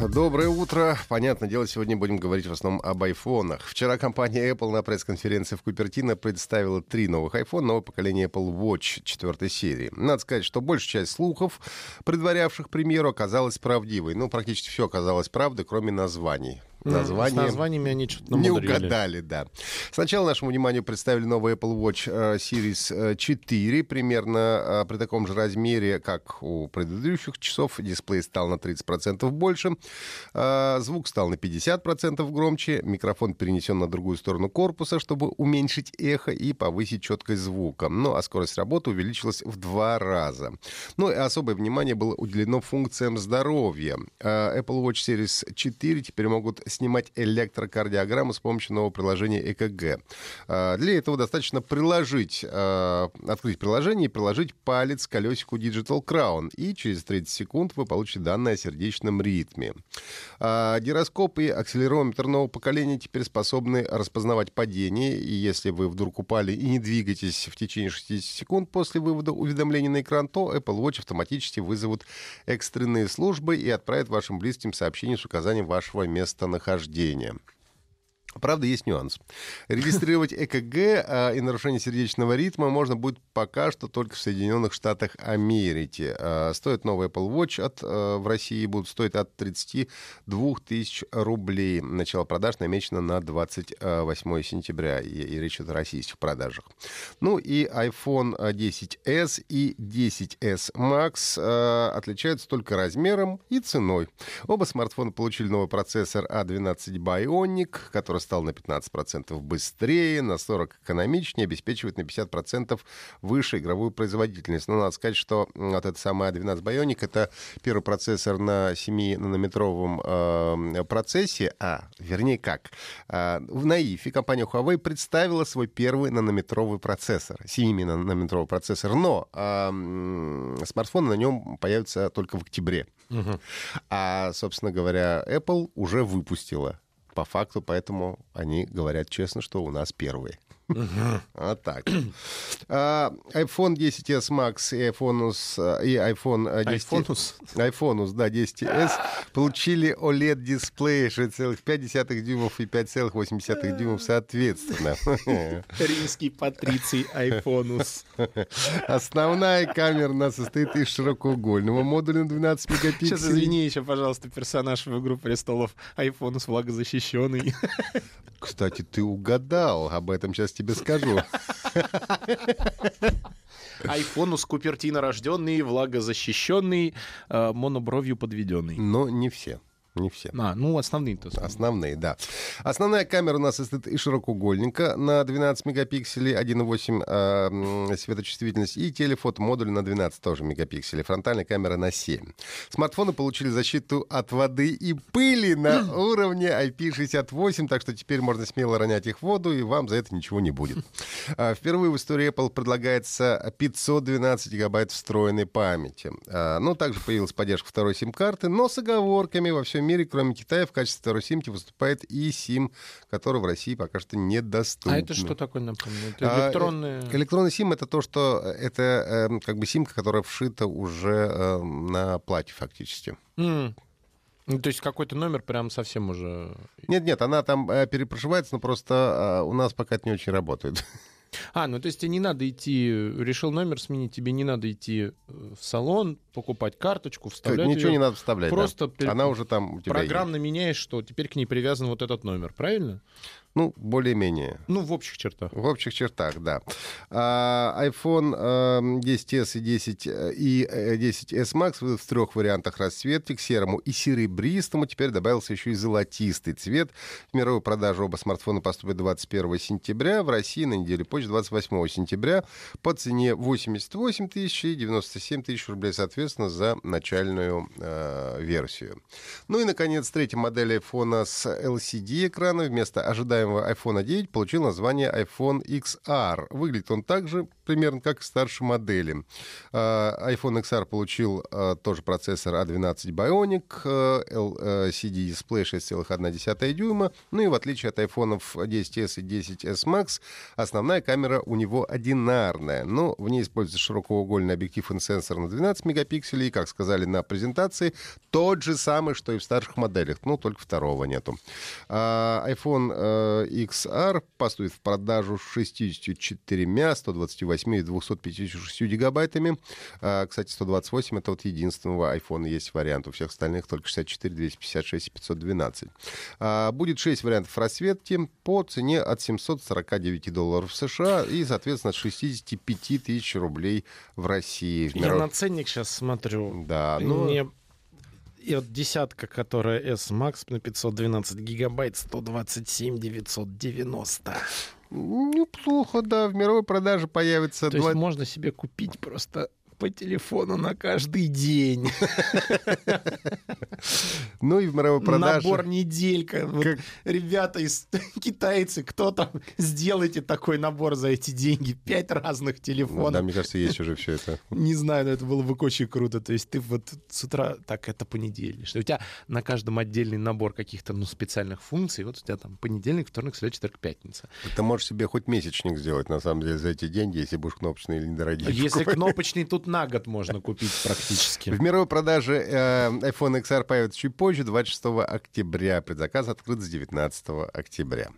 Доброе утро. Понятное дело, сегодня будем говорить в основном об айфонах. Вчера компания Apple на пресс-конференции в Купертино представила три новых iPhone нового поколения Apple Watch четвертой серии. Надо сказать, что большая часть слухов, предварявших премьеру, оказалась правдивой. Ну, практически все оказалось правдой, кроме названий название. С названиями они что-то Не угадали, да. Сначала нашему вниманию представили новый Apple Watch э, Series 4, э, примерно э, при таком же размере, как у предыдущих часов. Дисплей стал на 30% больше, звук стал на 50% громче, микрофон перенесен на другую сторону корпуса, чтобы уменьшить эхо и повысить четкость звука. Ну, а скорость работы увеличилась в два раза. Ну, и особое внимание было уделено функциям здоровья. Apple Watch Series 4 теперь могут снимать электрокардиограмму с помощью нового приложения ЭКГ. А, для этого достаточно приложить, а, открыть приложение и приложить палец к колесику Digital Crown, и через 30 секунд вы получите данные о сердечном ритме. А, гироскоп и акселерометр нового поколения теперь способны распознавать падение, и если вы вдруг упали и не двигаетесь в течение 60 секунд после вывода уведомления на экран, то Apple Watch автоматически вызовут экстренные службы и отправят вашим близким сообщение с указанием вашего места нахождения. Правда, есть нюанс. Регистрировать ЭКГ а, и нарушение сердечного ритма можно будет пока что только в Соединенных Штатах Америки. А, стоит новый Apple Watch от, а, в России будут стоить от 32 тысяч рублей. Начало продаж намечено на 28 сентября, и, и речь идет о российских продажах. Ну и iPhone 10s и 10s Max а, отличаются только размером и ценой. Оба смартфона получили новый процессор A12 Bionic, который стал на 15% быстрее, на 40% экономичнее, обеспечивает на 50% выше игровую производительность. Но надо сказать, что вот это самая 12 Bionic — это первый процессор на 7-нанометровом э, процессе, а, вернее как, э, в наифе компания Huawei представила свой первый нанометровый процессор, 7-нанометровый процессор, но э, смартфоны на нем появятся только в октябре. Угу. А, собственно говоря, Apple уже выпустила по факту, поэтому они говорят честно, что у нас первые. Вот так. А, iPhone 10s Max и iPhone, и iPhone 10... iPhone, iPhone да, 10s получили OLED-дисплей 6,5 дюймов и 5,8 дюймов соответственно. Римский патриций iPhone. Основная камера у нас состоит из широкоугольного модуля на 12 мегапикселей. Сейчас извини еще, пожалуйста, персонаж в игру престолов iPhone влагозащищенный. Кстати, ты угадал. Об этом сейчас тебе скажу. Айфонус Купертино рожденный, влагозащищенный, э, монобровью подведенный. Но не все. Не все. А, ну, основные-то. Основные, да. Основная камера у нас состоит из широкоугольника на 12 мегапикселей, 1,8 э, а, светочувствительность и телефотомодуль на 12 тоже мегапикселей. Фронтальная камера на 7. Смартфоны получили защиту от воды и пыли на уровне IP68, так что теперь можно смело ронять их в воду, и вам за это ничего не будет. А, впервые в истории Apple предлагается 512 гигабайт встроенной памяти. А, ну, также появилась поддержка второй сим-карты, но с оговорками во всем мире, кроме Китая, в качестве второй симки выступает и сим, который в России пока что недоступен. А это что такое, напомню? Это электронные... А, электронный сим — это то, что это э, как бы симка, которая вшита уже э, на платье фактически. Mm. Ну, то есть какой-то номер прям совсем уже... Нет-нет, она там э, перепрошивается, но просто э, у нас пока это не очень работает. А, ну то есть тебе не надо идти, решил номер сменить, тебе не надо идти э, в салон, покупать карточку, вставлять Ничего ее. не надо вставлять, Просто да. Она уже там у тебя Программно есть. меняешь, что теперь к ней привязан вот этот номер, правильно? Ну, более-менее. Ну, в общих чертах. В общих чертах, да. А, iPhone 10s и 10 и 10s Max в трех вариантах расцветки, к серому и серебристому. Теперь добавился еще и золотистый цвет. В мировую продажу оба смартфона поступят 21 сентября. В России на неделю позже, 28 сентября, по цене 88 тысяч и 97 тысяч рублей, соответственно, за начальную э, версию. Ну и, наконец, третья модель iPhone с LCD-экраном вместо ожидаемого ожидаемого iPhone 9 получил название iPhone XR. Выглядит он также примерно как и старшей модели. А, iPhone XR получил а, тоже процессор A12 Bionic, LCD-дисплей 6,1 дюйма. Ну и в отличие от iPhone 10s и 10s Max, основная камера у него одинарная. Но в ней используется широкоугольный объектив и сенсор на 12 мегапикселей. И, как сказали на презентации, тот же самый, что и в старших моделях. Ну, только второго нету. iPhone э, XR поступит в продажу с 64, 128 и 256 гигабайтами. А, кстати, 128 это вот единственного iPhone есть вариант. У всех остальных только 64, 256 и 512. А, будет 6 вариантов расцветки по цене от 749 долларов США и, соответственно, от 65 тысяч рублей в России. В миров... Я на ценник сейчас смотрю. Да, ну... Мне и вот десятка, которая S Max на 512 гигабайт, 127 990. Неплохо, да. В мировой продаже появится... То 20... есть можно себе купить просто по телефону на каждый день. Ну и в мировой продаже... Набор неделька. Вот ребята из китайцы, кто там, сделайте такой набор за эти деньги. Пять разных телефонов. Да, мне кажется, есть уже все это. Не знаю, но это было бы очень круто. То есть ты вот с утра, так, это понедельник. Что у тебя на каждом отдельный набор каких-то ну, специальных функций. Вот у тебя там понедельник, вторник, среда, четверг, пятница. Ты можешь себе хоть месячник сделать, на самом деле, за эти деньги, если будешь кнопочный или недорогие. Если кнопочный, тут на год можно купить практически. В мировой продаже э, iPhone XR появится чуть позже, 26 октября. Предзаказ открыт с 19 октября.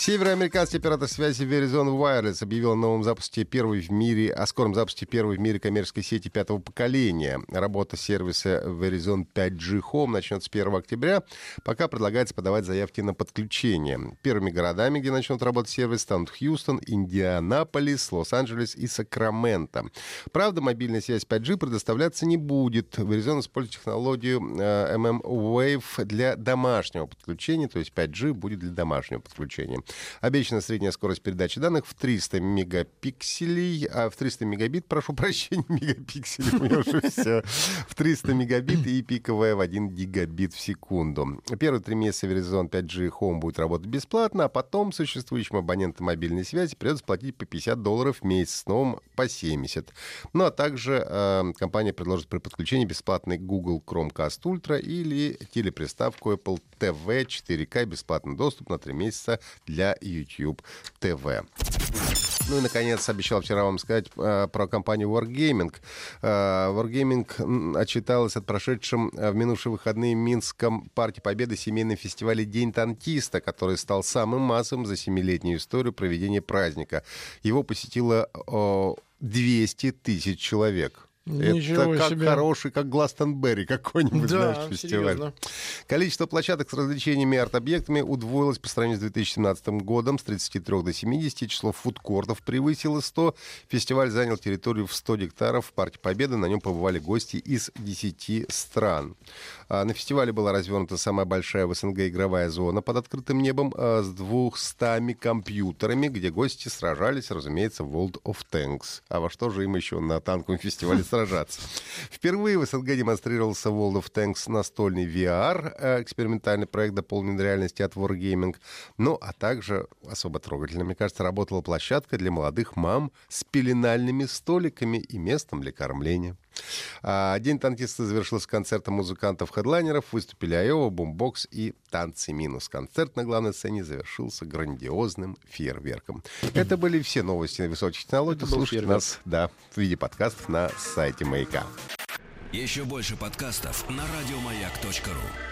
Североамериканский оператор связи Verizon Wireless объявил о новом запуске первой в мире, о скором запуске первой в мире коммерческой сети пятого поколения. Работа сервиса Verizon 5G Home начнется с 1 октября. Пока предлагается подавать заявки на подключение. Первыми городами, где начнут работать сервис, станут Хьюстон, Индианаполис, Лос-Анджелес и Сакраменто. Правда, мобильная связь 5G предоставляться не будет. Verizon использует технологию э, MM-Wave для домашнего подключения, то есть 5G будет для домашнего подключения. Обещана средняя скорость передачи данных в 300 мегапикселей, а в 300 мегабит, прошу прощения, мегапикселей, у меня уже все, в 300 мегабит и пиковая в 1 гигабит в секунду. Первые три месяца Verizon 5G Home будет работать бесплатно, а потом существующим абонентам мобильной связи придется платить по 50 долларов в месяц, с новым по 70. Ну а также э, компания предложит при подключении бесплатный Google Chromecast Ultra или телеприставку Apple TV 4K, бесплатный доступ на 3 месяца для YouTube TV. Ну и, наконец, обещал вчера вам сказать э, про компанию Wargaming. Э, Wargaming отчиталась от прошедшем э, в минувшие выходные Минском парке Победы семейном фестивале «День танкиста», который стал самым массовым за семилетнюю историю проведения праздника. Его посетило э, 200 тысяч человек. Ничего это как себе. хороший, как Гластонберри какой-нибудь, Да, знаешь, фестиваль. серьезно. Количество площадок с развлечениями и арт-объектами удвоилось по сравнению с 2017 годом с 33 до 70. Число фудкортов превысило 100. Фестиваль занял территорию в 100 гектаров. В Парке Победы на нем побывали гости из 10 стран. А, На фестивале была развернута самая большая в СНГ игровая зона под открытым небом а, с 200 компьютерами, где гости сражались, разумеется, в World of Tanks. А во что же им еще на танковом фестивале сражаться? Впервые в СНГ демонстрировался World of Tanks настольный VR, э, экспериментальный проект дополненной реальности от Wargaming. Ну, а также особо трогательно, мне кажется, работала площадка для молодых мам с пеленальными столиками и местом для кормления. А, День танкиста завершился концертом музыкантов-хедлайнеров. Выступили Айова, Бумбокс и Танцы Минус. Концерт на главной сцене завершился грандиозным фейерверком. Это были все новости на высоких был Слушайте нас да, в виде подкастов на сайте Маяка. Еще больше подкастов на радиомаяк.ру.